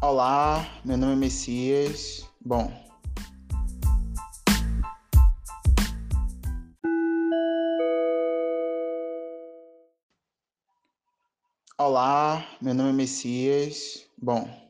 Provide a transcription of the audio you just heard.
Olá, meu nome é Messias. Bom. Olá, meu nome é Messias. Bom.